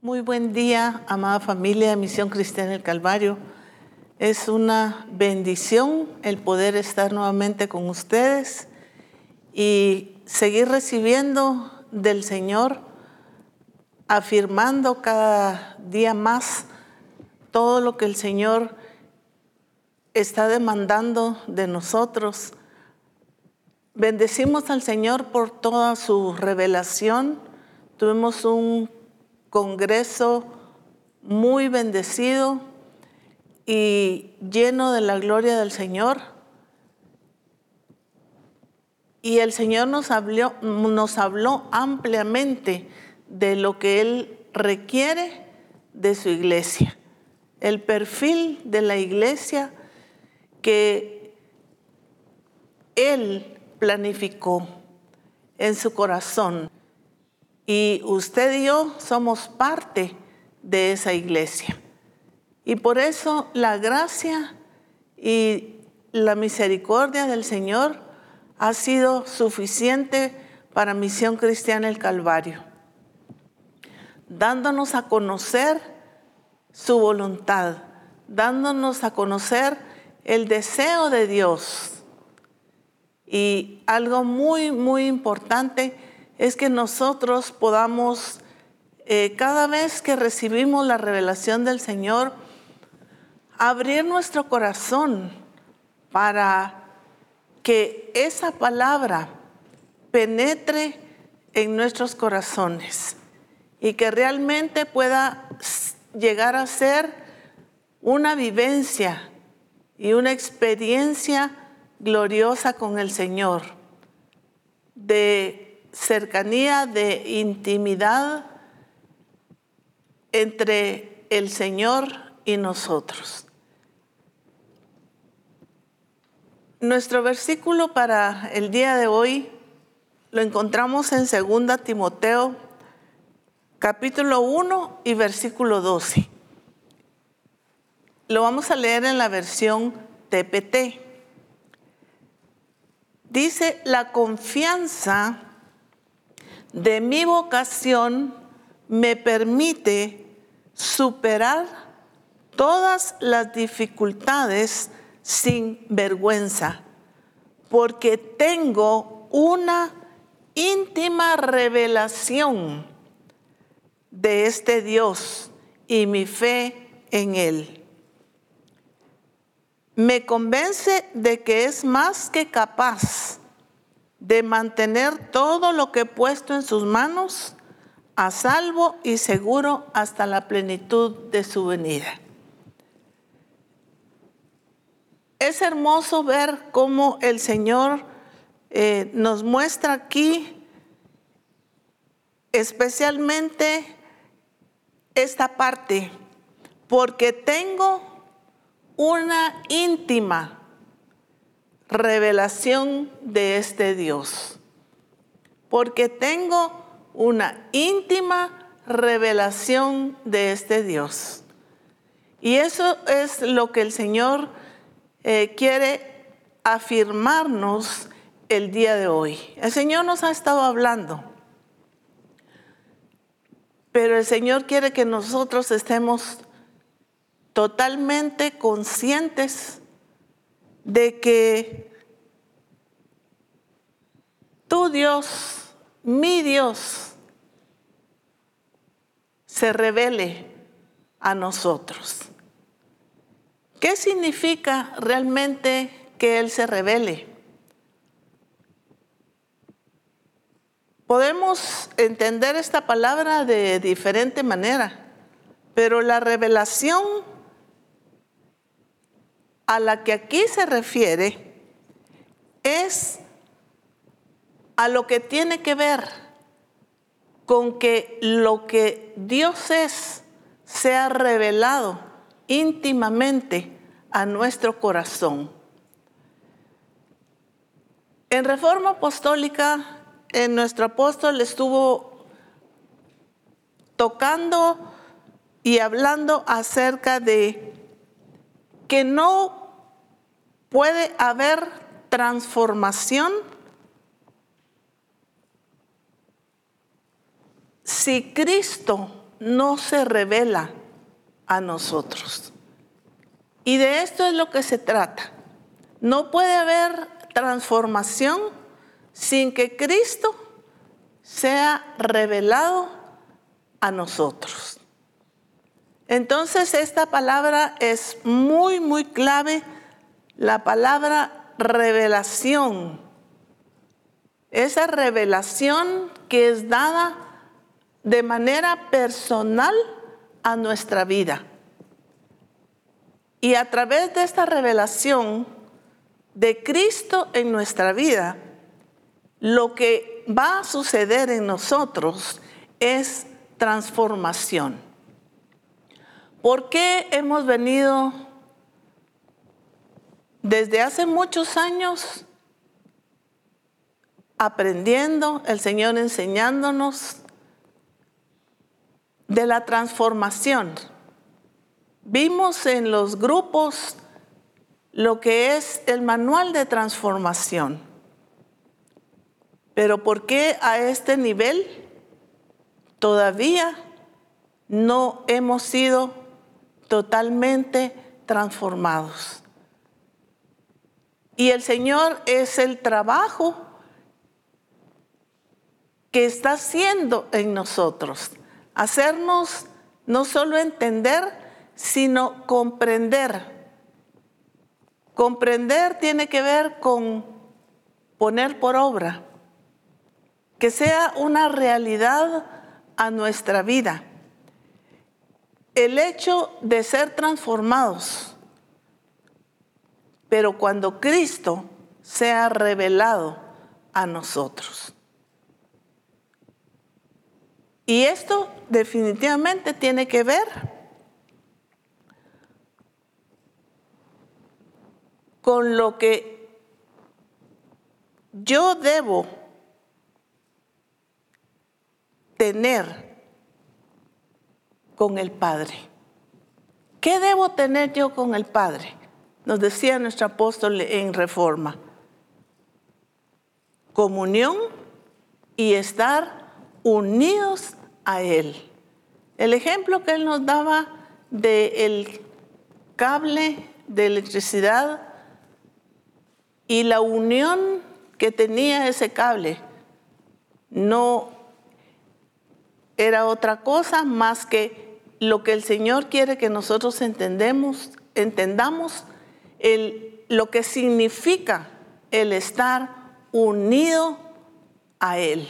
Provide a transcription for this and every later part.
Muy buen día, amada familia de Misión Cristiana del Calvario. Es una bendición el poder estar nuevamente con ustedes y seguir recibiendo del Señor, afirmando cada día más todo lo que el Señor está demandando de nosotros. Bendecimos al Señor por toda su revelación. Tuvimos un congreso muy bendecido y lleno de la gloria del Señor. Y el Señor nos habló, nos habló ampliamente de lo que Él requiere de su iglesia, el perfil de la iglesia que Él planificó en su corazón. Y usted y yo somos parte de esa iglesia. Y por eso la gracia y la misericordia del Señor ha sido suficiente para Misión Cristiana el Calvario, dándonos a conocer su voluntad, dándonos a conocer el deseo de Dios. Y algo muy, muy importante es que nosotros podamos, eh, cada vez que recibimos la revelación del Señor, abrir nuestro corazón para que esa palabra penetre en nuestros corazones y que realmente pueda llegar a ser una vivencia y una experiencia gloriosa con el Señor, de cercanía, de intimidad entre el Señor y nosotros. Nuestro versículo para el día de hoy lo encontramos en 2 Timoteo capítulo 1 y versículo 12. Lo vamos a leer en la versión TPT. Dice, la confianza de mi vocación me permite superar todas las dificultades sin vergüenza, porque tengo una íntima revelación de este Dios y mi fe en Él. Me convence de que es más que capaz de mantener todo lo que he puesto en sus manos a salvo y seguro hasta la plenitud de su venida. Es hermoso ver cómo el Señor eh, nos muestra aquí especialmente esta parte, porque tengo una íntima revelación de este Dios, porque tengo una íntima revelación de este Dios. Y eso es lo que el Señor eh, quiere afirmarnos el día de hoy. El Señor nos ha estado hablando, pero el Señor quiere que nosotros estemos totalmente conscientes de que tu Dios, mi Dios, se revele a nosotros. ¿Qué significa realmente que Él se revele? Podemos entender esta palabra de diferente manera, pero la revelación a la que aquí se refiere es a lo que tiene que ver con que lo que Dios es sea revelado íntimamente a nuestro corazón. En Reforma Apostólica, en nuestro apóstol estuvo tocando y hablando acerca de que no puede haber transformación si Cristo no se revela a nosotros. Y de esto es lo que se trata. No puede haber transformación sin que Cristo sea revelado a nosotros. Entonces esta palabra es muy, muy clave, la palabra revelación. Esa revelación que es dada de manera personal a nuestra vida. Y a través de esta revelación de Cristo en nuestra vida, lo que va a suceder en nosotros es transformación. ¿Por qué hemos venido desde hace muchos años aprendiendo, el Señor enseñándonos de la transformación? Vimos en los grupos lo que es el manual de transformación. Pero ¿por qué a este nivel todavía no hemos sido totalmente transformados? Y el Señor es el trabajo que está haciendo en nosotros. Hacernos no solo entender, sino comprender Comprender tiene que ver con poner por obra, que sea una realidad a nuestra vida. El hecho de ser transformados, pero cuando Cristo sea revelado a nosotros. Y esto definitivamente tiene que ver con lo que yo debo tener con el Padre. ¿Qué debo tener yo con el Padre? Nos decía nuestro apóstol en Reforma. Comunión y estar unidos a Él. El ejemplo que Él nos daba del cable de electricidad y la unión que tenía ese cable no era otra cosa más que lo que el Señor quiere que nosotros entendemos, entendamos lo que significa el estar unido a Él.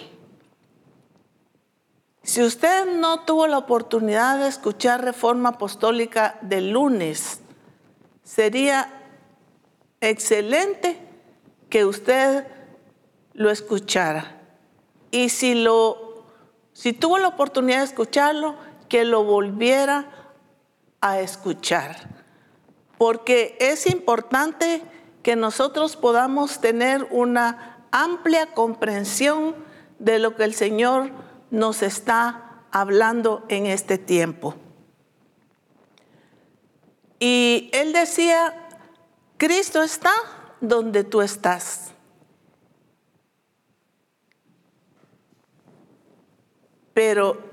Si usted no tuvo la oportunidad de escuchar Reforma Apostólica del lunes, sería excelente que usted lo escuchara. Y si, lo, si tuvo la oportunidad de escucharlo, que lo volviera a escuchar. Porque es importante que nosotros podamos tener una amplia comprensión de lo que el Señor nos está hablando en este tiempo. Y él decía, Cristo está donde tú estás. Pero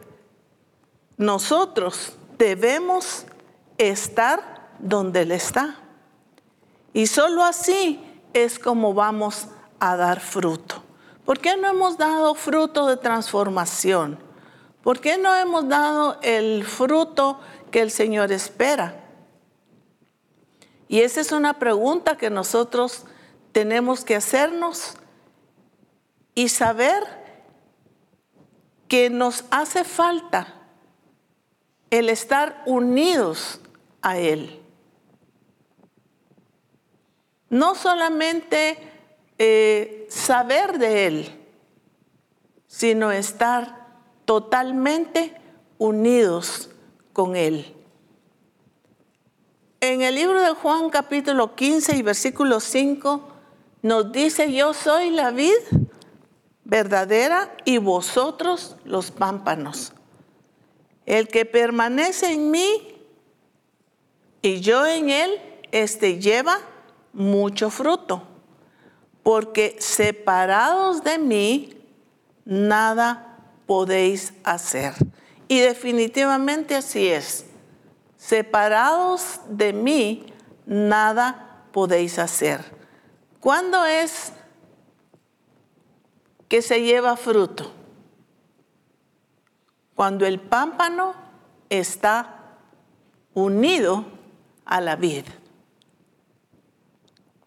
nosotros debemos estar donde Él está. Y solo así es como vamos a dar fruto. ¿Por qué no hemos dado fruto de transformación? ¿Por qué no hemos dado el fruto que el Señor espera? Y esa es una pregunta que nosotros tenemos que hacernos y saber que nos hace falta el estar unidos a Él. No solamente eh, saber de Él, sino estar totalmente unidos con Él. En el libro de Juan capítulo 15 y versículo 5 nos dice, yo soy la vid verdadera y vosotros los pámpanos. El que permanece en mí y yo en él, este lleva mucho fruto, porque separados de mí, nada podéis hacer. Y definitivamente así es. Separados de mí, nada podéis hacer. ¿Cuándo es que se lleva fruto? Cuando el pámpano está unido a la vid.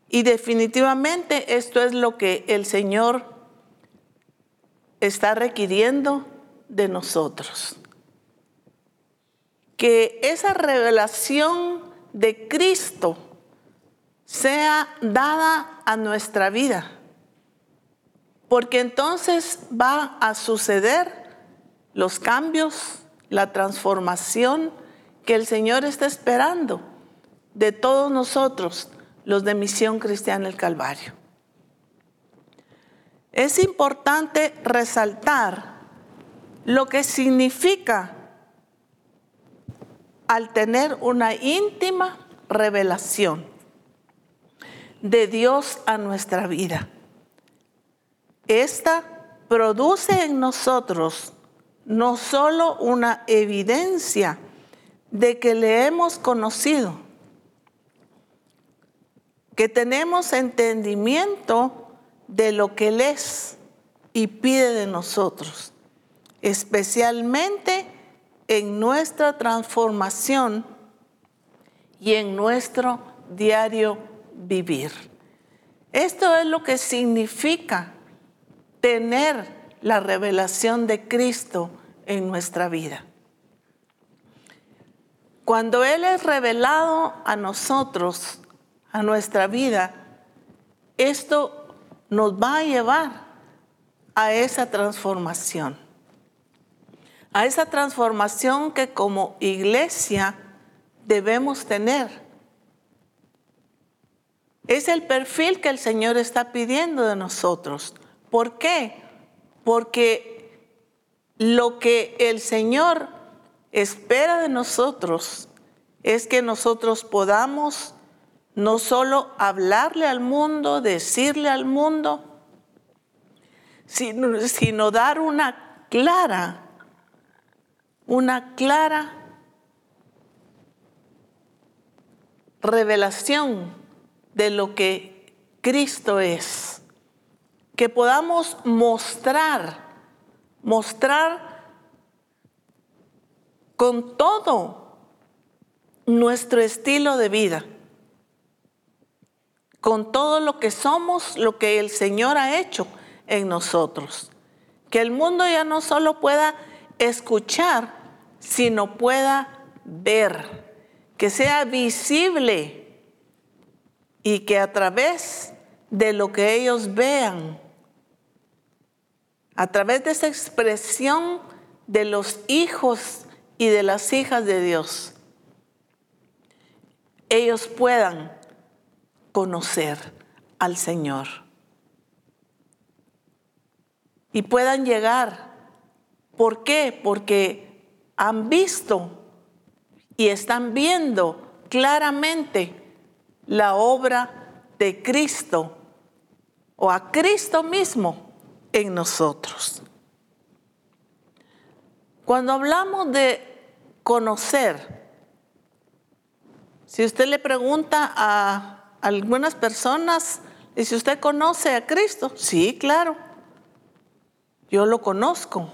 Y definitivamente esto es lo que el Señor está requiriendo de nosotros. Que esa revelación de Cristo sea dada a nuestra vida. Porque entonces va a suceder los cambios, la transformación que el Señor está esperando de todos nosotros los de Misión Cristiana el Calvario. Es importante resaltar lo que significa al tener una íntima revelación de Dios a nuestra vida. Esta produce en nosotros no solo una evidencia de que le hemos conocido, que tenemos entendimiento de lo que Él es y pide de nosotros, especialmente en nuestra transformación y en nuestro diario vivir. Esto es lo que significa tener la revelación de Cristo en nuestra vida. Cuando Él es revelado a nosotros, a nuestra vida, esto nos va a llevar a esa transformación. A esa transformación que como iglesia debemos tener. Es el perfil que el Señor está pidiendo de nosotros. ¿Por qué? Porque lo que el Señor espera de nosotros es que nosotros podamos no solo hablarle al mundo, decirle al mundo, sino, dar una clara, una clara revelación de lo que Cristo es. Que podamos mostrar, mostrar con todo nuestro estilo de vida con todo lo que somos, lo que el Señor ha hecho en nosotros. Que el mundo ya no solo pueda escuchar, sino pueda ver, que sea visible y que a través de lo que ellos vean, a través de esa expresión de los hijos y de las hijas de Dios, ellos puedan conocer al Señor. Y puedan llegar. ¿Por qué? Porque han visto y están viendo claramente la obra de Cristo o a Cristo mismo en nosotros. Cuando hablamos de conocer, si usted le pregunta a algunas personas, y si usted conoce a Cristo, sí, claro, yo lo conozco,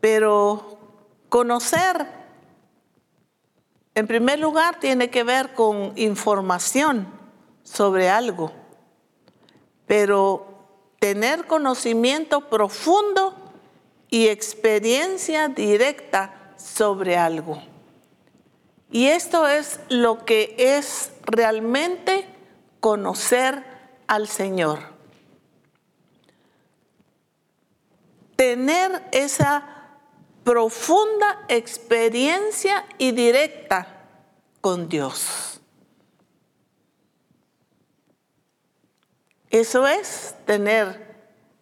pero conocer, en primer lugar, tiene que ver con información sobre algo, pero tener conocimiento profundo y experiencia directa sobre algo. Y esto es lo que es realmente conocer al Señor. Tener esa profunda experiencia y directa con Dios. Eso es tener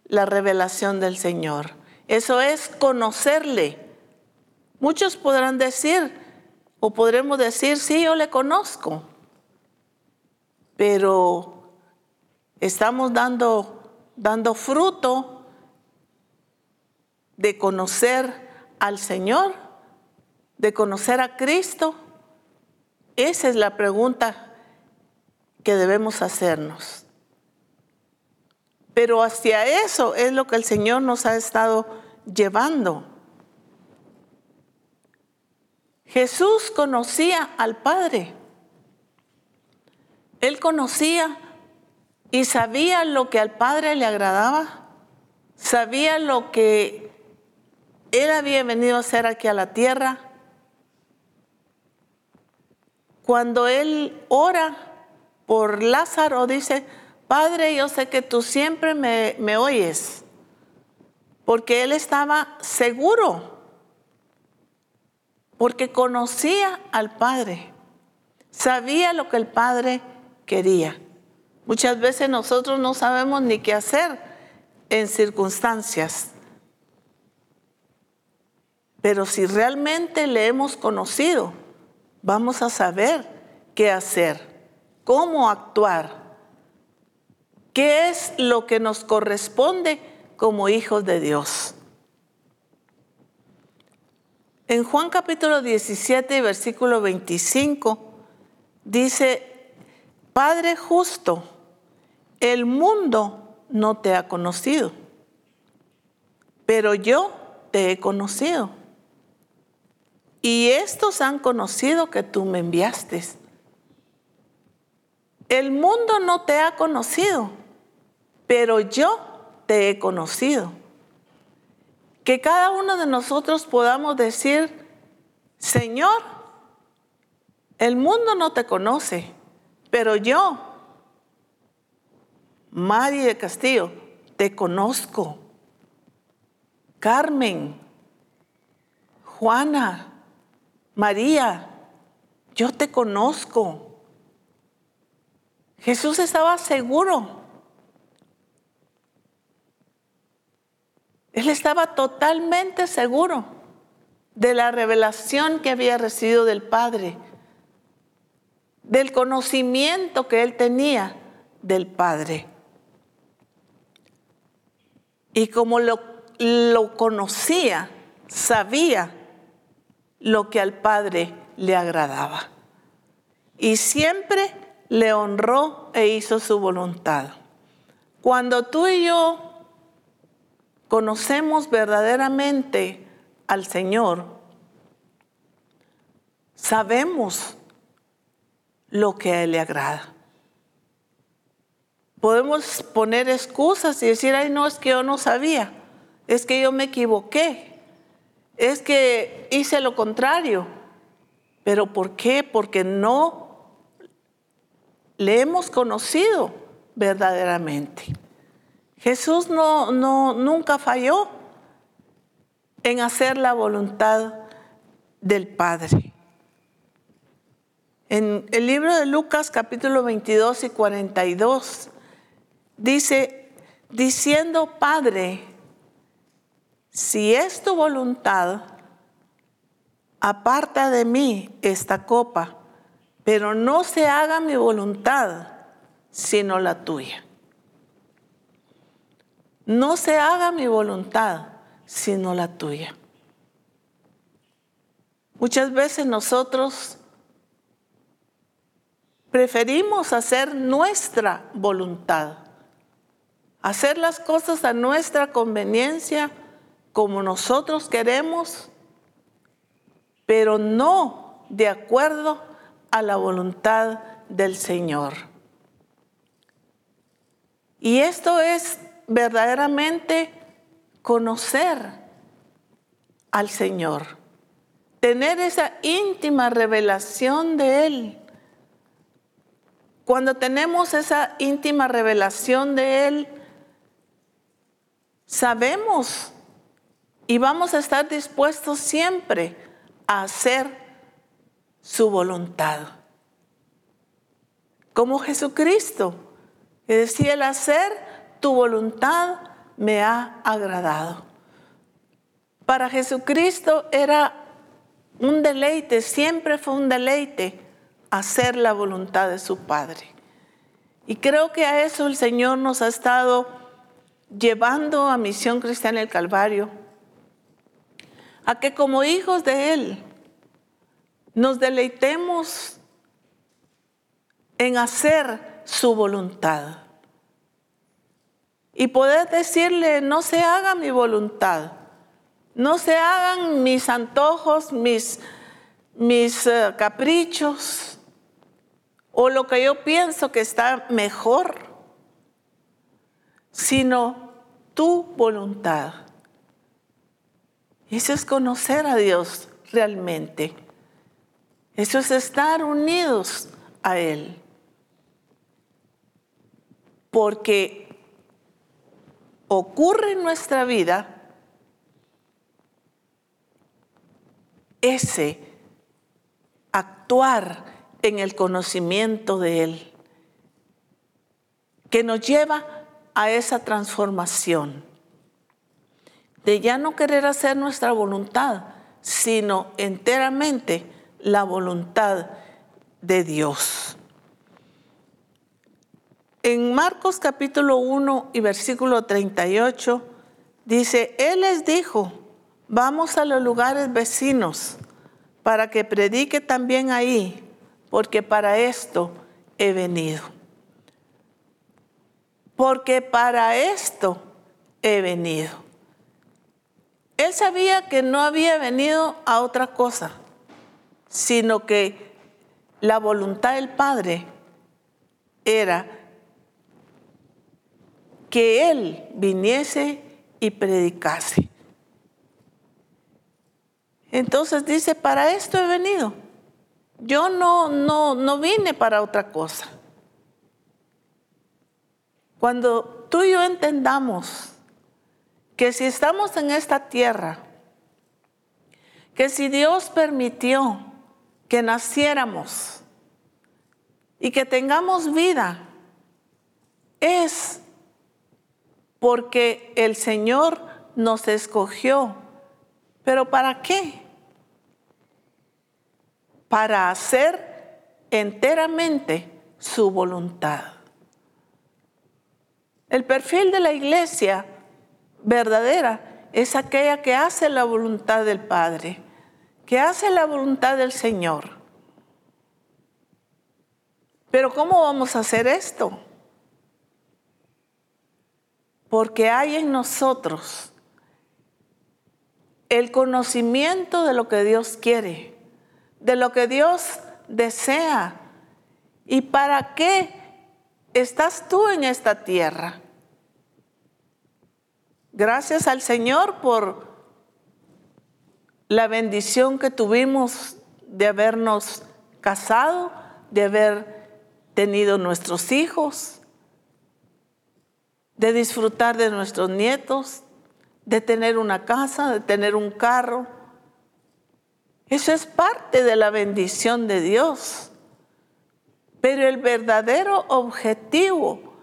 la revelación del Señor. Eso es conocerle. Muchos podrán decir, o podremos decir, sí, yo le conozco, pero estamos dando, dando fruto de conocer al Señor, de conocer a Cristo? Esa es la pregunta que debemos hacernos. Pero hacia eso es lo que el Señor nos ha estado llevando. Jesús conocía al Padre. Él conocía y sabía lo que al Padre le agradaba. Sabía lo que Él había venido a hacer aquí a la tierra. Cuando Él ora por Lázaro, dice, Padre, yo sé que tú siempre me, me oyes, porque Él estaba seguro porque conocía al Padre, sabía lo que el Padre quería. Muchas veces nosotros no sabemos ni qué hacer en circunstancias, pero si realmente le hemos conocido, vamos a saber qué hacer, cómo actuar, qué es lo que nos corresponde como hijos de Dios. En Juan capítulo 17, versículo 25, dice, Padre justo, el mundo no te ha conocido, pero yo te he conocido. Y estos han conocido que tú me enviaste. El mundo no te ha conocido, pero yo te he conocido que cada uno de nosotros podamos decir, Señor, el mundo no te conoce, pero yo, Mari de Castillo, te conozco. Carmen, Juana, María, yo te conozco. Jesús estaba seguro Él estaba totalmente seguro de la revelación que había recibido del Padre, del conocimiento que él tenía del Padre. Y como lo, lo conocía, sabía lo que al Padre le agradaba. Y siempre le honró e hizo su voluntad. Cuando tú y yo conocemos verdaderamente al Señor, sabemos lo que a Él le agrada. Podemos poner excusas y decir, ay, no, es que yo no sabía, es que yo me equivoqué, es que hice lo contrario. ¿Pero por qué? Porque no le hemos conocido verdaderamente. Jesús no, no, nunca falló en hacer la voluntad del Padre. En el libro de Lucas capítulo 22 y 42 dice, diciendo, Padre, si es tu voluntad, aparta de mí esta copa, pero no se haga mi voluntad, sino la tuya. No se haga mi voluntad, sino la tuya. Muchas veces nosotros preferimos hacer nuestra voluntad, hacer las cosas a nuestra conveniencia, como nosotros queremos, pero no de acuerdo a la voluntad del Señor. Y esto es verdaderamente conocer al Señor, tener esa íntima revelación de Él. Cuando tenemos esa íntima revelación de Él, sabemos y vamos a estar dispuestos siempre a hacer su voluntad. Como Jesucristo, que decía el hacer tu voluntad me ha agradado. Para Jesucristo era un deleite, siempre fue un deleite hacer la voluntad de su Padre. Y creo que a eso el Señor nos ha estado llevando a Misión Cristiana del Calvario, a que como hijos de Él nos deleitemos en hacer su voluntad. Y poder decirle, no se haga mi voluntad, no se hagan mis antojos, mis, mis eh, caprichos o lo que yo pienso que está mejor, sino tu voluntad. Eso es conocer a Dios realmente. Eso es estar unidos a Él. Porque ocurre en nuestra vida ese actuar en el conocimiento de Él, que nos lleva a esa transformación de ya no querer hacer nuestra voluntad, sino enteramente la voluntad de Dios. En Marcos capítulo 1 y versículo 38 dice, Él les dijo, vamos a los lugares vecinos para que predique también ahí, porque para esto he venido. Porque para esto he venido. Él sabía que no había venido a otra cosa, sino que la voluntad del Padre era que Él viniese y predicase. Entonces dice, para esto he venido. Yo no, no, no vine para otra cosa. Cuando tú y yo entendamos que si estamos en esta tierra, que si Dios permitió que naciéramos y que tengamos vida, es porque el Señor nos escogió. ¿Pero para qué? Para hacer enteramente su voluntad. El perfil de la iglesia verdadera es aquella que hace la voluntad del Padre, que hace la voluntad del Señor. Pero ¿cómo vamos a hacer esto? Porque hay en nosotros el conocimiento de lo que Dios quiere, de lo que Dios desea y para qué estás tú en esta tierra. Gracias al Señor por la bendición que tuvimos de habernos casado, de haber tenido nuestros hijos, de disfrutar de nuestros nietos, de tener una casa, de tener un carro. Eso es parte de la bendición de Dios. Pero el verdadero objetivo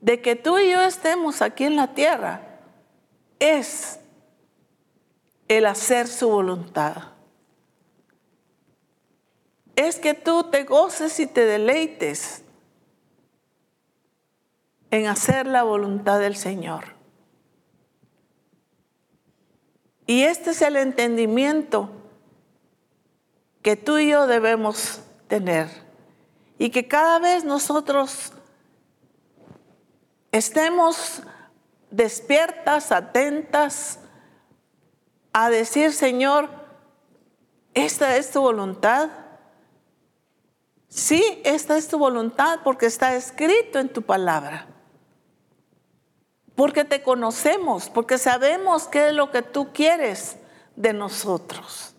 de que tú y yo estemos aquí en la tierra es el hacer su voluntad. Es que tú te goces y te deleites en hacer la voluntad del Señor. Y este es el entendimiento que tú y yo debemos tener. Y que cada vez nosotros estemos despiertas, atentas a decir, Señor, esta es tu voluntad. Sí, esta es tu voluntad porque está escrito en tu palabra. Porque te conocemos, porque sabemos qué es lo que tú quieres de nosotros.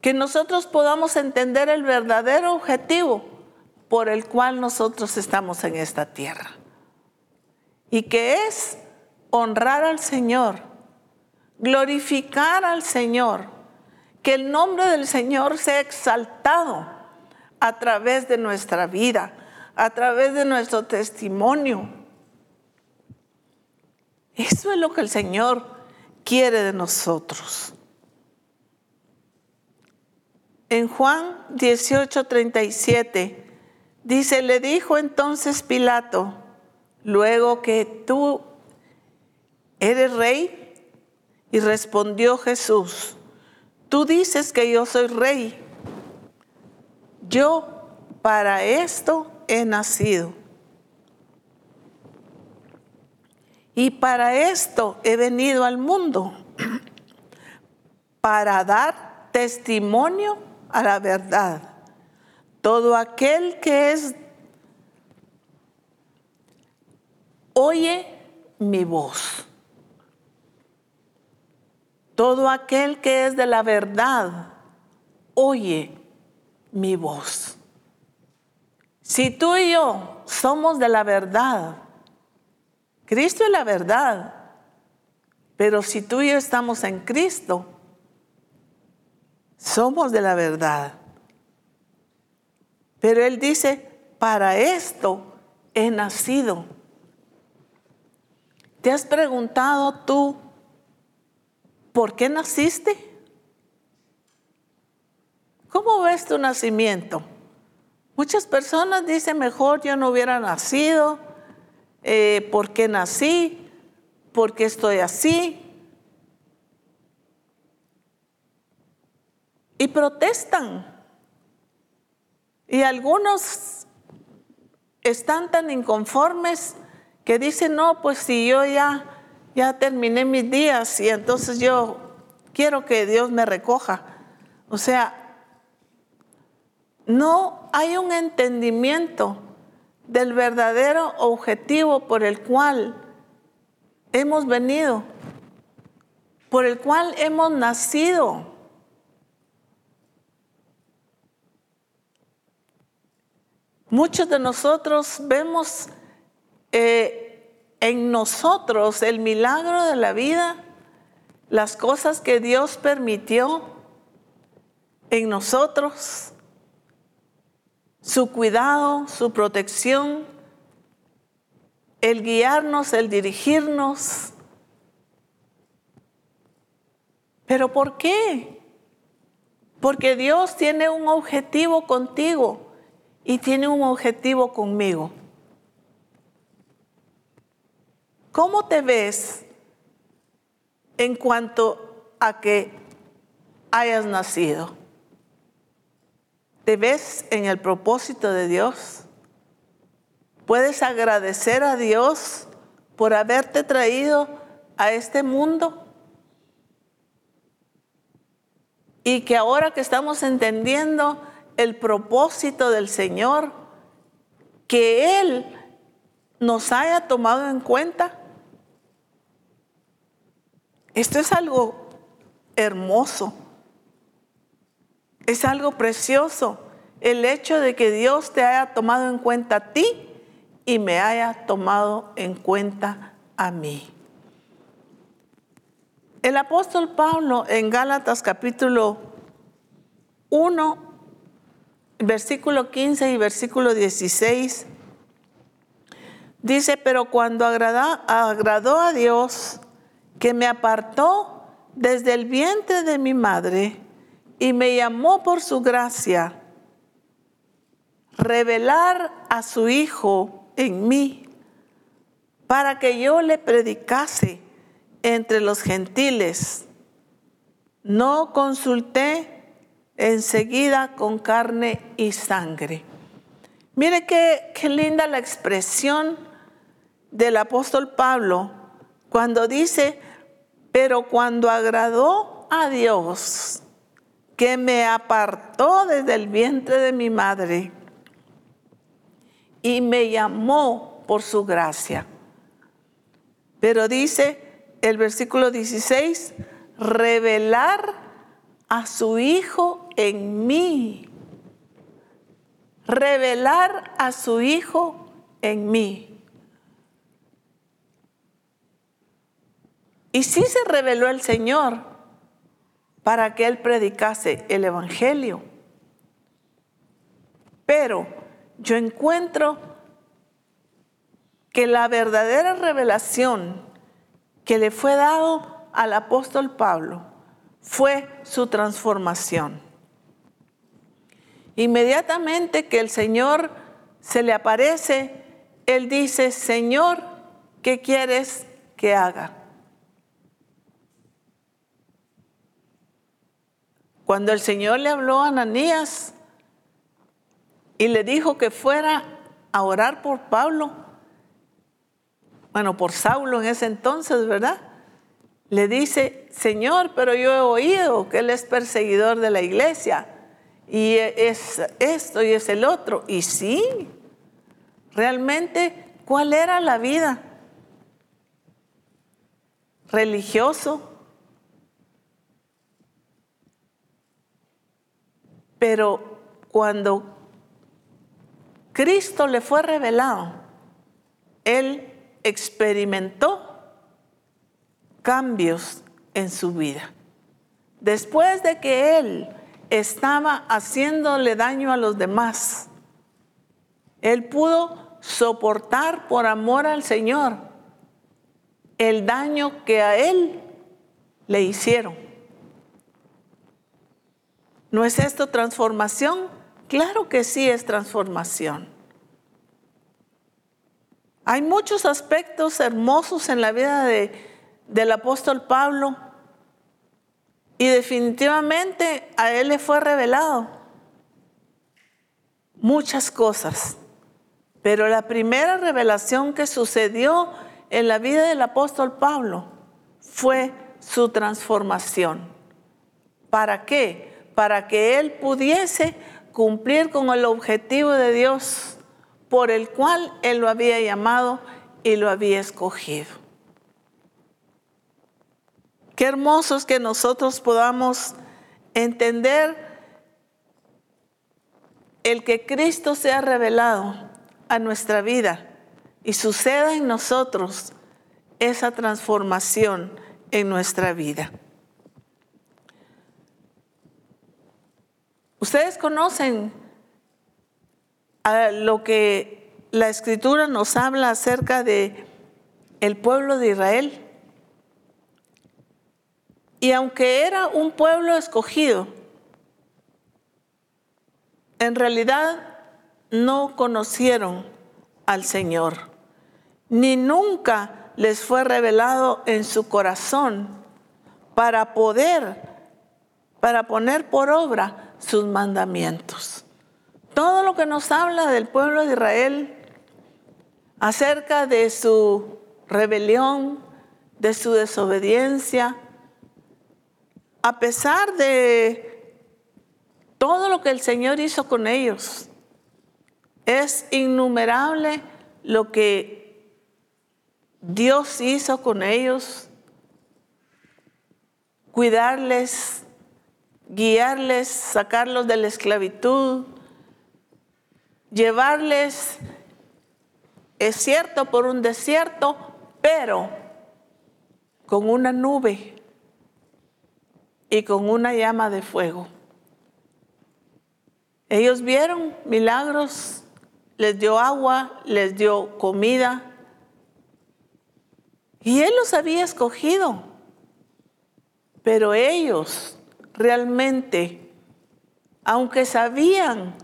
Que nosotros podamos entender el verdadero objetivo por el cual nosotros estamos en esta tierra y que es honrar al Señor, glorificar al Señor, que el nombre del Señor sea exaltado a través de nuestra vida, a través de nuestro testimonio. Eso es lo que el Señor quiere de nosotros. En Juan 18:37 dice, le dijo entonces Pilato, luego que tú eres rey, Y respondió Jesús, tú dices que yo soy rey. Yo para esto he nacido. Y para esto he venido al mundo, para dar testimonio a la verdad. Todo aquel que es, oye mi voz. Todo aquel que es de la verdad, oye mi voz. Si tú y yo somos de la verdad, Cristo es la verdad, pero si tú y yo estamos en Cristo, somos de la verdad. Pero Él dice, para esto he nacido. ¿Te has preguntado tú por qué naciste? ¿Cómo ves tu nacimiento? Muchas personas dicen, mejor yo no hubiera nacido, eh, ¿por qué nací? ¿Por qué estoy así? Y protestan. Y algunos están tan inconformes que dicen, no, pues si yo ya, ya terminé mis días y entonces yo quiero que Dios me recoja. O sea, no hay un entendimiento del verdadero objetivo por el cual hemos venido, por el cual hemos nacido. Muchos de nosotros vemos eh, en nosotros el milagro de la vida, las cosas que Dios permitió en nosotros, su cuidado, su protección, el guiarnos, el dirigirnos. ¿Pero por qué? Porque Dios tiene un objetivo contigo y tiene un objetivo conmigo. ¿Cómo te ves en cuanto a que hayas nacido? ¿Te ves en el propósito de Dios? ¿Puedes agradecer a Dios por haberte traído a este mundo? Y que ahora que estamos entendiendo el propósito del Señor, que Él nos haya tomado en cuenta. Esto es algo hermoso, es algo precioso, el hecho de que Dios te haya tomado en cuenta a ti y me haya tomado en cuenta a mí. El apóstol Pablo en Gálatas capítulo 1, versículo 15 y versículo 16, dice, pero cuando agradó a Dios, que me apartó desde el vientre de mi madre y me llamó por su gracia, revelar a su Hijo en mí, para que yo le predicase entre los gentiles. No consulté enseguida con carne y sangre. Mire qué, qué linda la expresión del apóstol Pablo cuando dice, pero cuando agradó a Dios, que me apartó desde el vientre de mi madre y me llamó por su gracia. Pero dice el versículo 16, revelar a su Hijo en mí. Revelar a su Hijo en mí. Y sí se reveló el Señor para que Él predicase el Evangelio. Pero yo encuentro que la verdadera revelación que le fue dado al apóstol Pablo fue su transformación. Inmediatamente que el Señor se le aparece, Él dice, Señor, ¿qué quieres que haga? Cuando el Señor le habló a Ananías y le dijo que fuera a orar por Pablo, bueno, por Saulo en ese entonces, ¿verdad? Le dice, Señor, pero yo he oído que él es perseguidor de la iglesia y es esto y es el otro. Y sí, realmente, ¿cuál era la vida? Religioso. Pero cuando Cristo le fue revelado, él experimentó cambios en su vida. Después de que él estaba haciéndole daño a los demás, él pudo soportar por amor al Señor el daño que a él le hicieron. ¿No es esto transformación? Claro que sí es transformación. Hay muchos aspectos hermosos en la vida del apóstol Pablo y definitivamente a él le fue revelado muchas cosas. Pero la primera revelación que sucedió en la vida del apóstol Pablo fue su transformación. ¿Para qué? Para que él pudiese cumplir con el objetivo de Dios por el cual él lo había llamado y lo había escogido. Qué hermoso es que nosotros podamos entender el que Cristo sea revelado a nuestra vida y suceda en nosotros esa transformación en nuestra vida. Ustedes conocen a lo que la escritura nos habla acerca de el pueblo de Israel. Y aunque era un pueblo escogido, en realidad no conocieron al Señor, ni nunca les fue revelado en su corazón para poder, para poner por obra sus mandamientos. Todo lo que nos habla del pueblo de Israel acerca de su rebelión, de su desobediencia, a pesar de todo lo que el Señor hizo con ellos, es innumerable lo que Dios hizo con ellos, cuidarles, guiarles, sacarlos de la esclavitud, llevarles, es cierto, por un desierto, pero con una nube y con una llama de fuego. Ellos vieron milagros, les dio agua, les dio comida. Y Él los había escogido. Pero ellos realmente, aunque sabían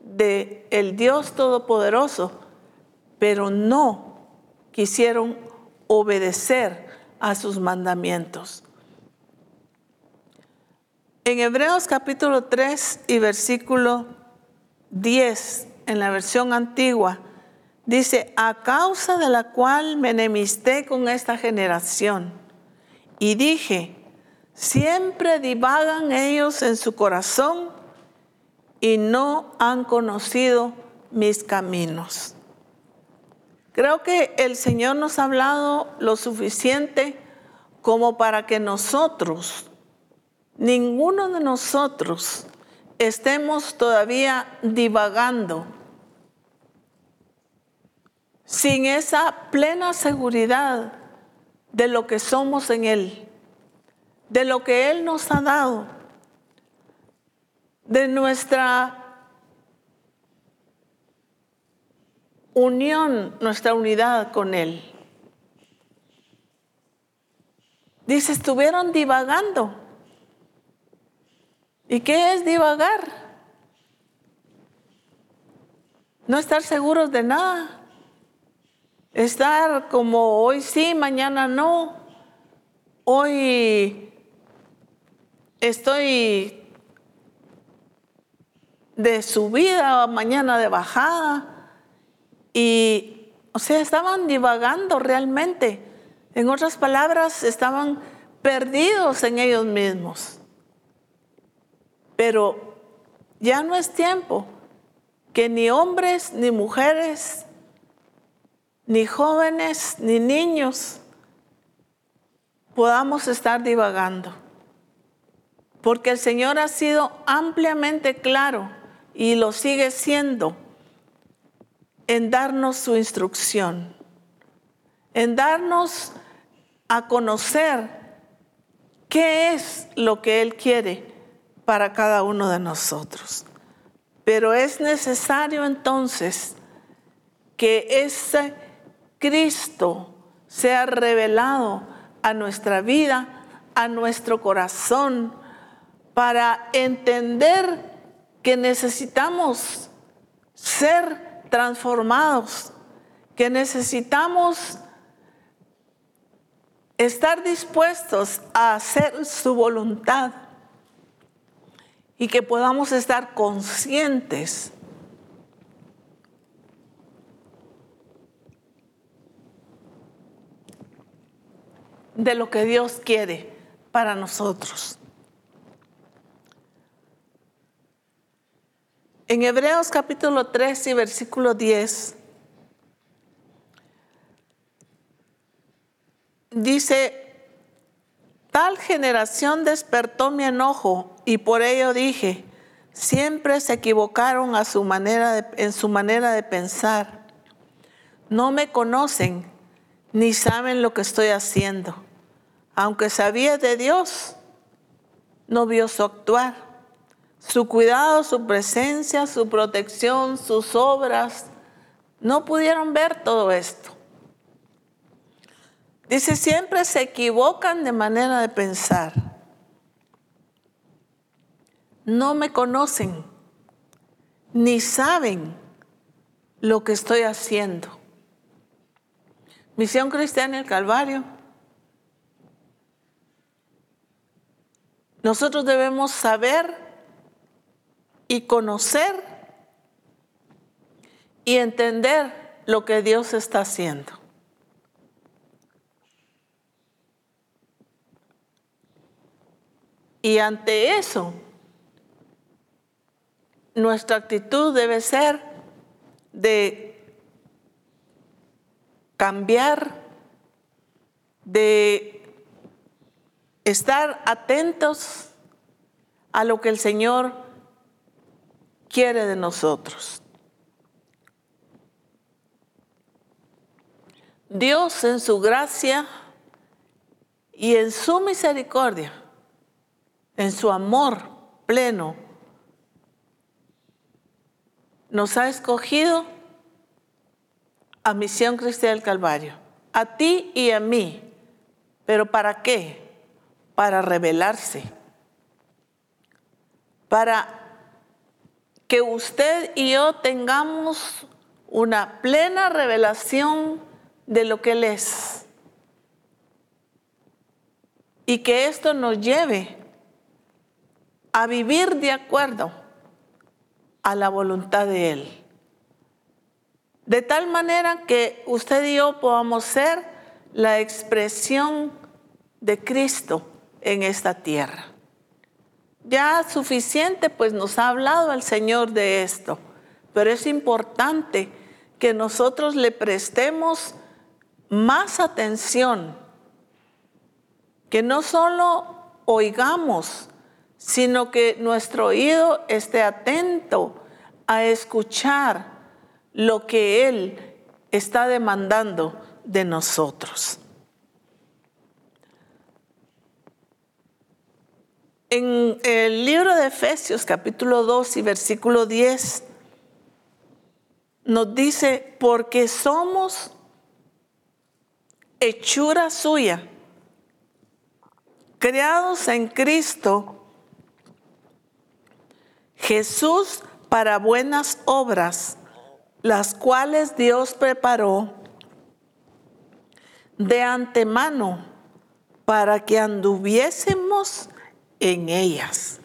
de el Dios Todopoderoso, pero no quisieron obedecer a sus mandamientos. En Hebreos capítulo 3 y versículo 10, en la versión antigua, dice, a causa de la cual me enemisté con esta generación y dije, siempre divagan ellos en su corazón y no han conocido mis caminos. Creo que el Señor nos ha hablado lo suficiente como para que nosotros ninguno de nosotros estemos todavía divagando sin esa plena seguridad de lo que somos en Él, de lo que Él nos ha dado, de nuestra unión, nuestra unidad con Él. Dice, estuvieron divagando. ¿Y qué es divagar? No estar seguros de nada. Estar como hoy sí, mañana no. Hoy estoy de subida, mañana de bajada. Y, o sea, estaban divagando realmente. En otras palabras, estaban perdidos en ellos mismos. Pero ya no es tiempo que ni hombres, ni mujeres, ni jóvenes, ni niños podamos estar divagando. Porque el Señor ha sido ampliamente claro y lo sigue siendo en darnos su instrucción, en darnos a conocer qué es lo que Él quiere para cada uno de nosotros. Pero es necesario entonces que ese Cristo sea revelado a nuestra vida, a nuestro corazón, para entender que necesitamos ser transformados, que necesitamos estar dispuestos a hacer su voluntad y que podamos estar conscientes de lo que Dios quiere para nosotros. En Hebreos capítulo 3 y versículo 10 dice, tal generación despertó mi enojo y por ello dije, siempre se equivocaron a su manera en su manera de pensar. No me conocen ni saben lo que estoy haciendo. Aunque sabía de Dios, no vio su actuar, su cuidado, su presencia, su protección, sus obras. No pudieron ver todo esto. Dice, siempre se equivocan de manera de pensar. No me conocen, ni saben lo que estoy haciendo. Misión Cristiana el Calvario. Nosotros debemos saber y conocer y entender lo que Dios está haciendo. Y ante eso, nuestra actitud debe ser de cambiar, de estar atentos a lo que el Señor quiere de nosotros. Dios en su gracia y en su misericordia, en su amor pleno, nos ha escogido a Misión Cristiana del Calvario, a ti y a mí. ¿Pero para qué? Para revelarse. Para que usted y yo tengamos una plena revelación de lo que Él es. Y que esto nos lleve a vivir de acuerdo a la voluntad de Él. De tal manera que usted y yo podamos ser la expresión de Cristo en esta tierra. Ya suficiente, pues nos ha hablado el Señor de esto, pero es importante que nosotros le prestemos más atención, que no solo oigamos, sino que nuestro oído esté atento a escuchar lo que Él está demandando de nosotros. En el libro de Efesios capítulo 2 y versículo 10 nos dice, porque somos hechura suya, creados en Cristo Jesús para buenas obras las cuales Dios preparó de antemano para que anduviésemos en ellas.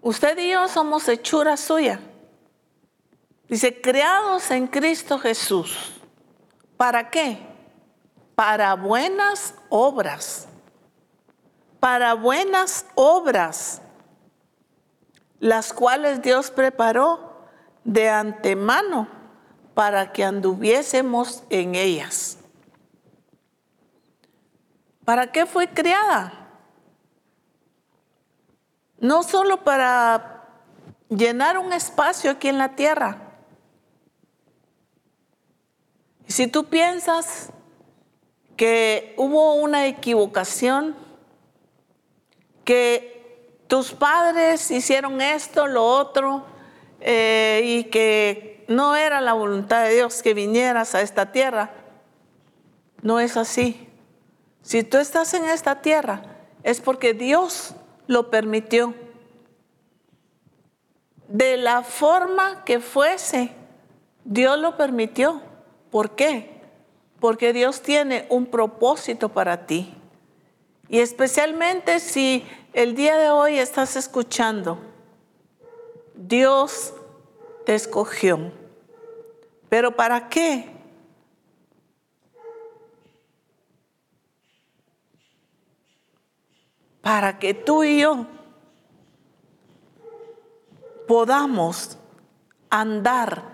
Usted y yo somos hechura suya. Dice, creados en Cristo Jesús. ¿Para qué? Para buenas obras. Para buenas obras, las cuales Dios preparó de antemano para que anduviésemos en ellas. ¿Para qué fue creada? No solo para llenar un espacio aquí en la tierra. Y si tú piensas que hubo una equivocación, que tus padres hicieron esto, lo otro, eh, y que no era la voluntad de Dios que vinieras a esta tierra, no es así. Si tú estás en esta tierra, es porque Dios lo permitió. De la forma que fuese, Dios lo permitió. ¿Por qué? Porque Dios tiene un propósito para ti. Y especialmente si el día de hoy estás escuchando, Dios te escogió. ¿Pero para qué? Para que tú y yo podamos andar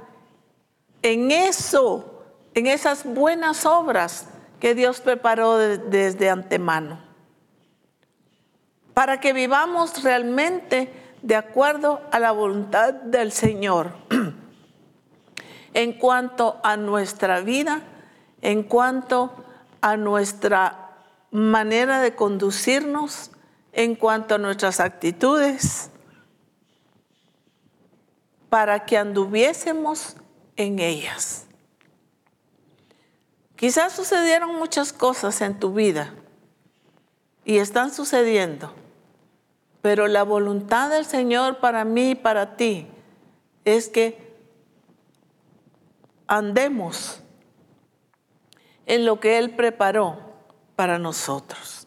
en eso en esas buenas obras que Dios preparó desde antemano. Para que vivamos realmente de acuerdo a la voluntad del Señor. en cuanto a nuestra vida, en cuanto a nuestra manera de conducirnos, en cuanto a nuestras actitudes, para que anduviésemos en ellas. Quizás sucedieron muchas cosas en tu vida y están sucediendo, pero la voluntad del Señor para mí y para ti es que andemos en lo que Él preparó para nosotros.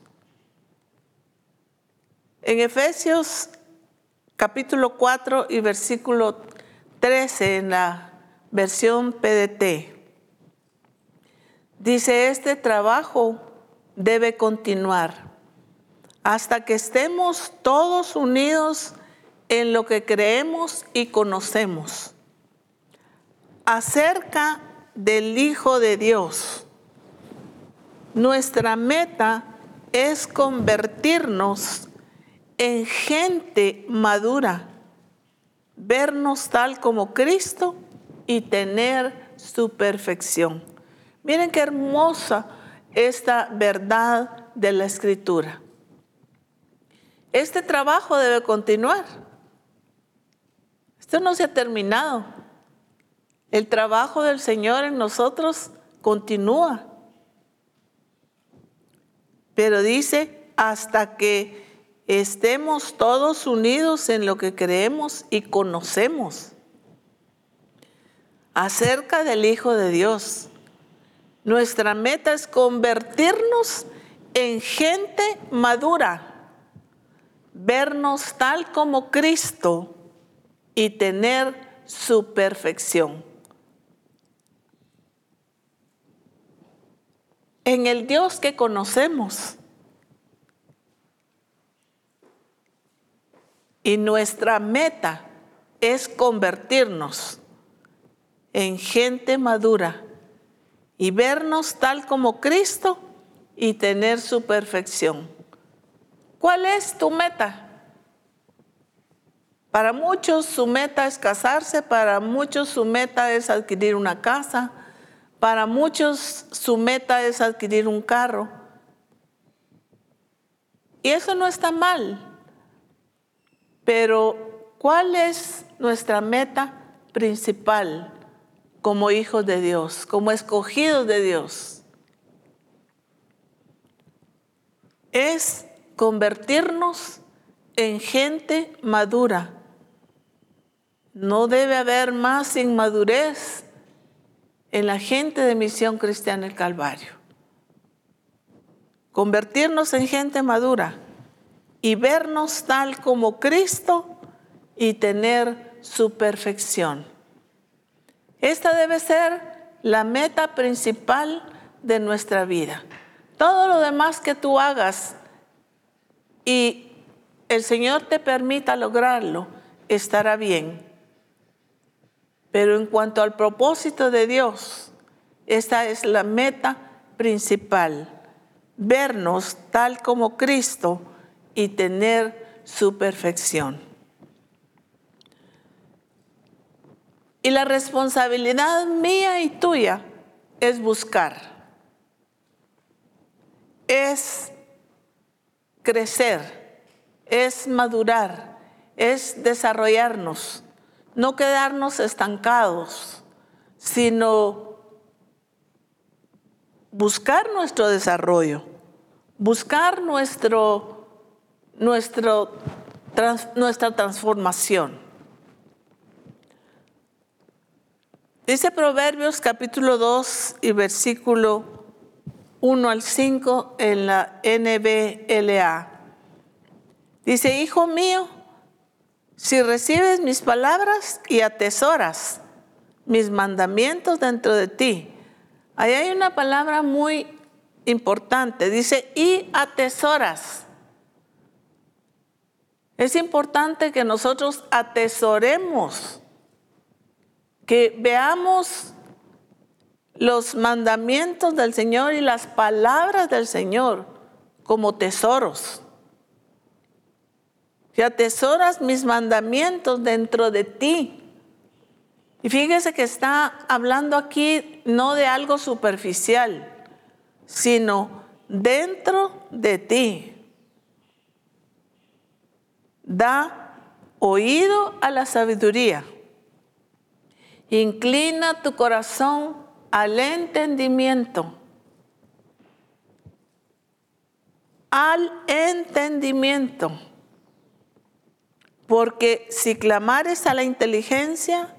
En Efesios capítulo 4 y versículo 13 en la versión PDT, Dice, este trabajo debe continuar hasta que estemos todos unidos en lo que creemos y conocemos acerca del Hijo de Dios. Nuestra meta es convertirnos en gente madura, vernos tal como Cristo y tener su perfección. Miren qué hermosa esta verdad de la escritura. Este trabajo debe continuar. Esto no se ha terminado. El trabajo del Señor en nosotros continúa. Pero dice, hasta que estemos todos unidos en lo que creemos y conocemos acerca del Hijo de Dios. Nuestra meta es convertirnos en gente madura, vernos tal como Cristo y tener su perfección. En el Dios que conocemos. Y nuestra meta es convertirnos en gente madura y vernos tal como Cristo y tener su perfección. ¿Cuál es tu meta? Para muchos su meta es casarse, para muchos su meta es adquirir una casa, para muchos su meta es adquirir un carro. Y eso no está mal, pero ¿cuál es nuestra meta principal? como hijos de Dios, como escogidos de Dios. Es convertirnos en gente madura. No debe haber más inmadurez en la gente de Misión Cristiana el Calvario. Convertirnos en gente madura y vernos tal como Cristo y tener su perfección. Esta debe ser la meta principal de nuestra vida. Todo lo demás que tú hagas y el Señor te permita lograrlo, estará bien. Pero en cuanto al propósito de Dios, esta es la meta principal, vernos tal como Cristo y tener su perfección. Y la responsabilidad mía y tuya es buscar, es crecer, es madurar, es desarrollarnos, no quedarnos estancados, sino buscar nuestro desarrollo, buscar nuestro, nuestro, nuestra transformación. Dice Proverbios capítulo 2 y versículo 1 al 5 en la NBLA. Dice, hijo mío, si recibes mis palabras y atesoras mis mandamientos dentro de ti. Ahí hay una palabra muy importante, dice, y atesoras. Es importante que nosotros atesoremos que veamos los mandamientos del Señor y las palabras del Señor como tesoros. Que atesoras mis mandamientos dentro de ti. Y fíjese que está hablando aquí no de algo superficial, sino dentro de ti. Da oído a la sabiduría Inclina tu corazón al entendimiento. Al entendimiento. Porque si clamares a la inteligencia,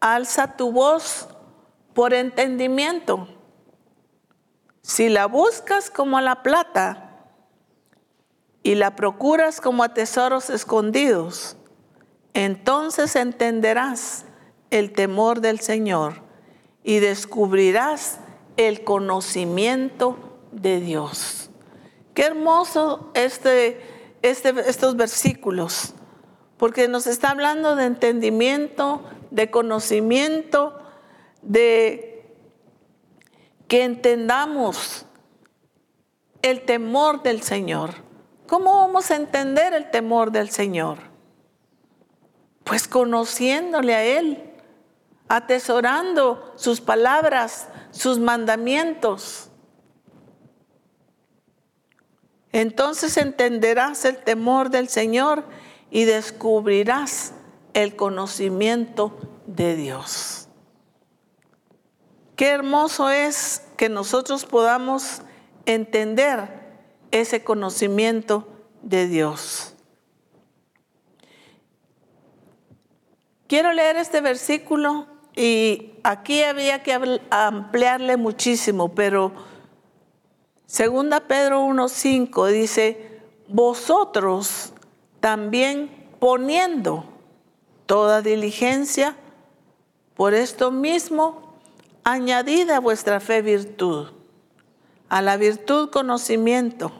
alza tu voz por entendimiento. Si la buscas como la plata y la procuras como a tesoros escondidos, entonces entenderás el temor del Señor y descubrirás el conocimiento de Dios. Qué hermoso este, este, estos versículos, porque nos está hablando de entendimiento, de conocimiento, de que entendamos el temor del Señor. ¿Cómo vamos a entender el temor del Señor? Pues conociéndole a Él atesorando sus palabras, sus mandamientos. Entonces entenderás el temor del Señor y descubrirás el conocimiento de Dios. Qué hermoso es que nosotros podamos entender ese conocimiento de Dios. Quiero leer este versículo y aquí había que ampliarle muchísimo, pero segunda Pedro 1.5 dice, vosotros también poniendo toda diligencia, por esto mismo, añadida vuestra fe virtud, a la virtud conocimiento,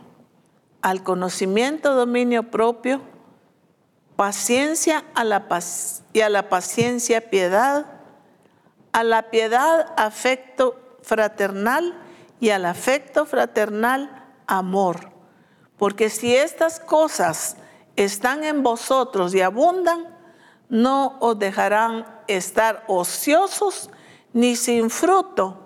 al conocimiento dominio propio, paciencia a la y a la paciencia piedad, a la piedad afecto fraternal y al afecto fraternal amor. Porque si estas cosas están en vosotros y abundan, no os dejarán estar ociosos ni sin fruto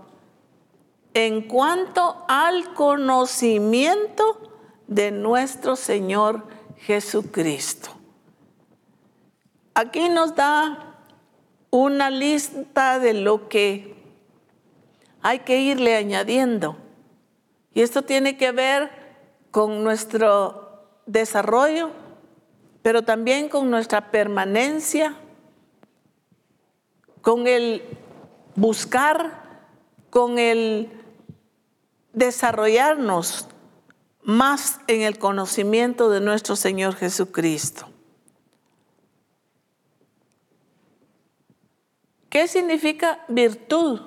en cuanto al conocimiento de nuestro Señor Jesucristo. Aquí nos da una lista de lo que hay que irle añadiendo. Y esto tiene que ver con nuestro desarrollo, pero también con nuestra permanencia, con el buscar, con el desarrollarnos más en el conocimiento de nuestro Señor Jesucristo. ¿Qué significa virtud?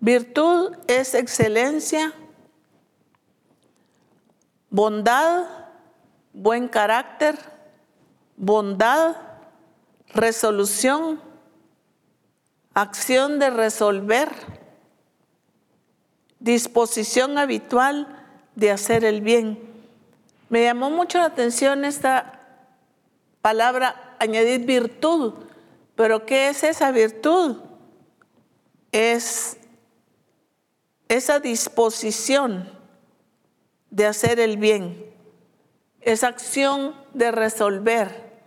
Virtud es excelencia, bondad, buen carácter, bondad, resolución, acción de resolver, disposición habitual de hacer el bien. Me llamó mucho la atención esta palabra añadir virtud, pero ¿qué es esa virtud? Es esa disposición de hacer el bien, esa acción de resolver.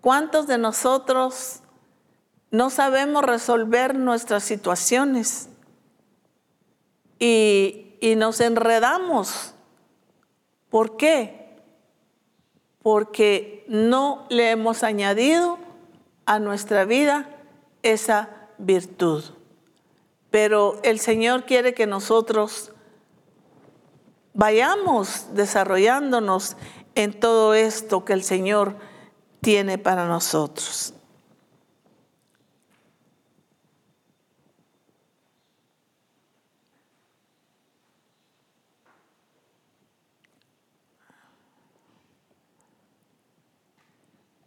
¿Cuántos de nosotros no sabemos resolver nuestras situaciones y, y nos enredamos? ¿Por qué? Porque no le hemos añadido a nuestra vida esa virtud. Pero el Señor quiere que nosotros vayamos desarrollándonos en todo esto que el Señor tiene para nosotros.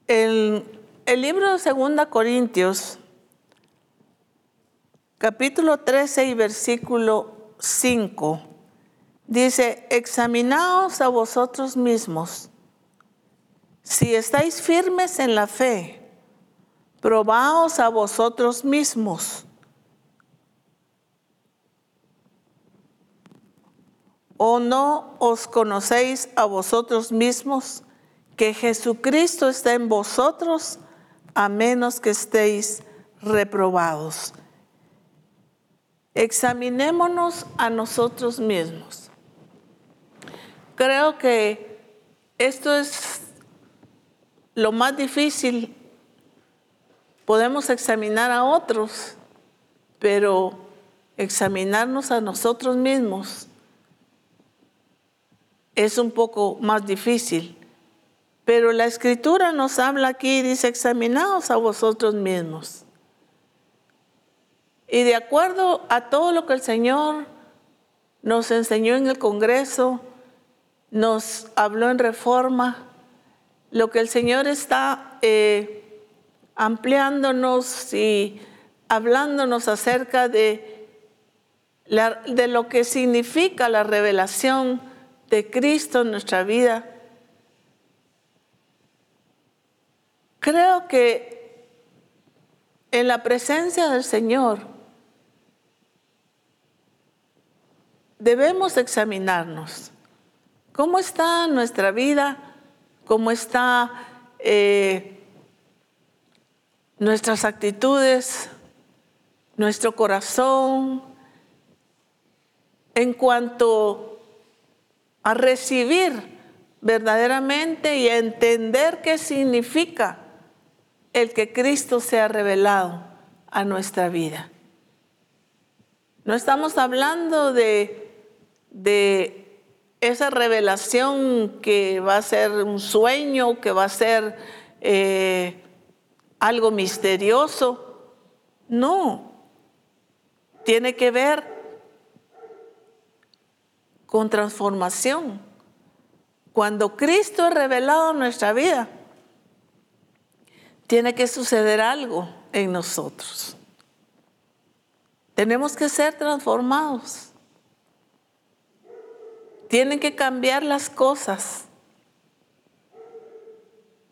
El, el libro de Segunda Corintios capítulo 13 y versículo 5, dice, examinaos a vosotros mismos, si estáis firmes en la fe, probaos a vosotros mismos. ¿O no os conocéis a vosotros mismos que Jesucristo está en vosotros, a menos que estéis reprobados? Examinémonos a nosotros mismos. Creo que esto es lo más difícil. Podemos examinar a otros, pero examinarnos a nosotros mismos es un poco más difícil. Pero la escritura nos habla aquí dice, examinaos a vosotros mismos. Y de acuerdo a todo lo que el Señor nos enseñó en el Congreso, nos habló en reforma, lo que el Señor está eh, ampliándonos y hablándonos acerca de lo que significa la revelación de Cristo en nuestra vida. Creo que en la presencia del Señor, debemos examinarnos. ¿Cómo está nuestra vida? ¿Cómo están eh, nuestras actitudes? ¿Nuestro corazón? En cuanto a recibir verdaderamente y a entender qué significa el que Cristo sea revelado a nuestra vida. No estamos hablando de de esa revelación que va a ser un sueño, que va a ser eh, algo misterioso. No, tiene que ver con transformación. Cuando Cristo es revelado nuestra vida, tiene que suceder algo en nosotros. Tenemos que ser transformados. Tienen que cambiar las cosas.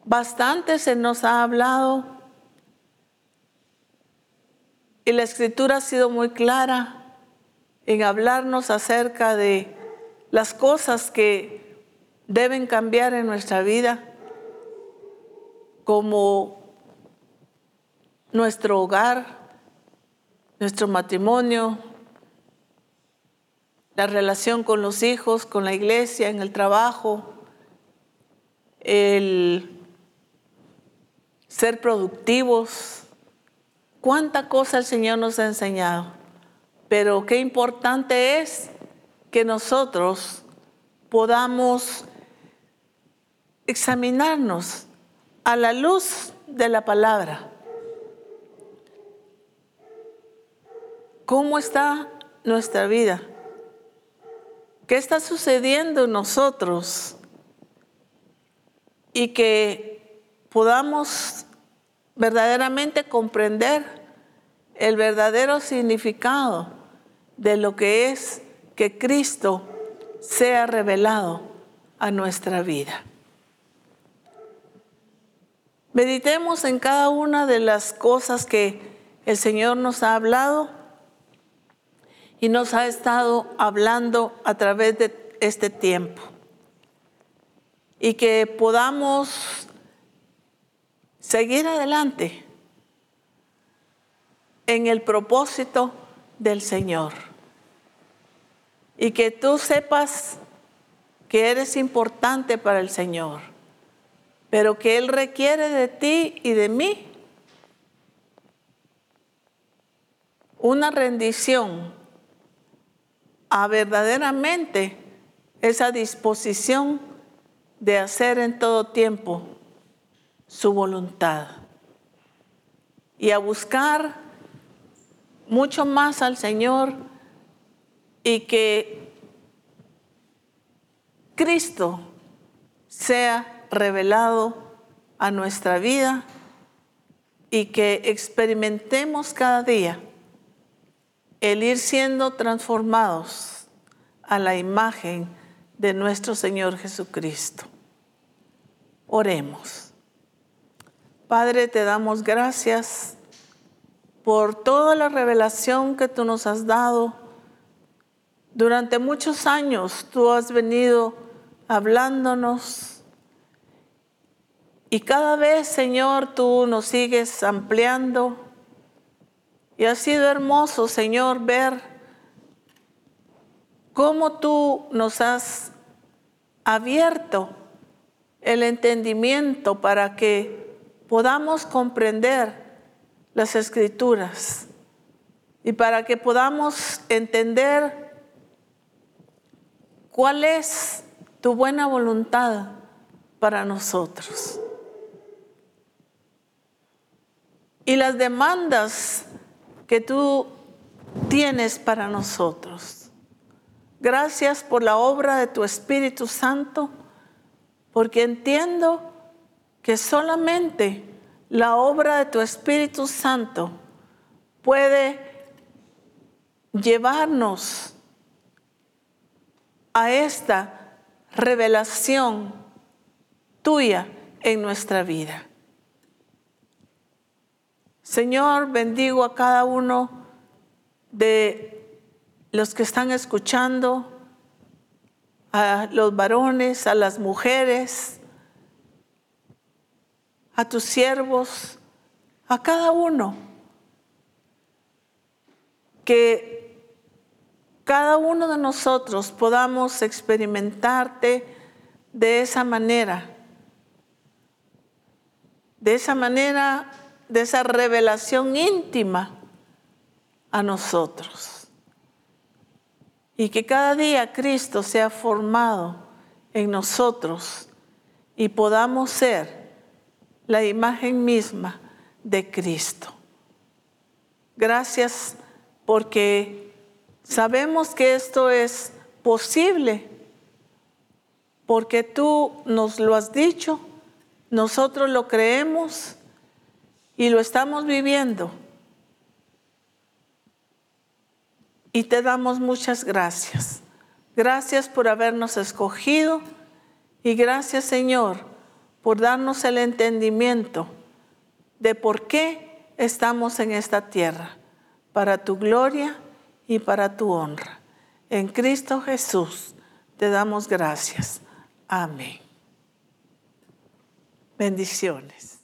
Bastante se nos ha hablado y la escritura ha sido muy clara en hablarnos acerca de las cosas que deben cambiar en nuestra vida, como nuestro hogar, nuestro matrimonio, la relación con los hijos, con la iglesia, en el trabajo, el ser productivos. Cuánta cosa el Señor nos ha enseñado. Pero qué importante es que nosotros podamos examinarnos a la luz de la palabra cómo está nuestra vida. ¿Qué está sucediendo en nosotros? Y que podamos verdaderamente comprender el verdadero significado de lo que es que Cristo sea revelado a nuestra vida. Meditemos en cada una de las cosas que el Señor nos ha hablado y nos ha estado hablando a través de este tiempo. Y que podamos seguir adelante en el propósito del Señor. Y que tú sepas que eres importante para el Señor, pero que Él requiere de ti y de mí una rendición a verdaderamente esa disposición de hacer en todo tiempo su voluntad y a buscar mucho más al Señor y que Cristo sea revelado a nuestra vida y que experimentemos cada día el ir siendo transformados a la imagen de nuestro Señor Jesucristo. Oremos. Padre, te damos gracias por toda la revelación que tú nos has dado. Durante muchos años tú has venido hablándonos y cada vez, Señor, tú nos sigues ampliando. Y ha sido hermoso, Señor, ver cómo tú nos has abierto el entendimiento para que podamos comprender las escrituras y para que podamos entender cuál es tu buena voluntad para nosotros. Y las demandas que tú tienes para nosotros. Gracias por la obra de tu Espíritu Santo, porque entiendo que solamente la obra de tu Espíritu Santo puede llevarnos a esta revelación tuya en nuestra vida. Señor, bendigo a cada uno de los que están escuchando, a los varones, a las mujeres, a tus siervos, a cada uno, que cada uno de nosotros podamos experimentarte de esa manera, de esa manera, de esa revelación íntima a nosotros. Y que cada día Cristo sea formado en nosotros y podamos ser la imagen misma de Cristo. Gracias porque sabemos que esto es posible, porque tú nos lo has dicho, nosotros lo creemos y lo estamos viviendo. Y te damos muchas gracias. Gracias por habernos escogido y gracias Señor por darnos el entendimiento de por qué estamos en esta tierra, para tu gloria y para tu honra. En Cristo Jesús te damos gracias. Amén. Bendiciones.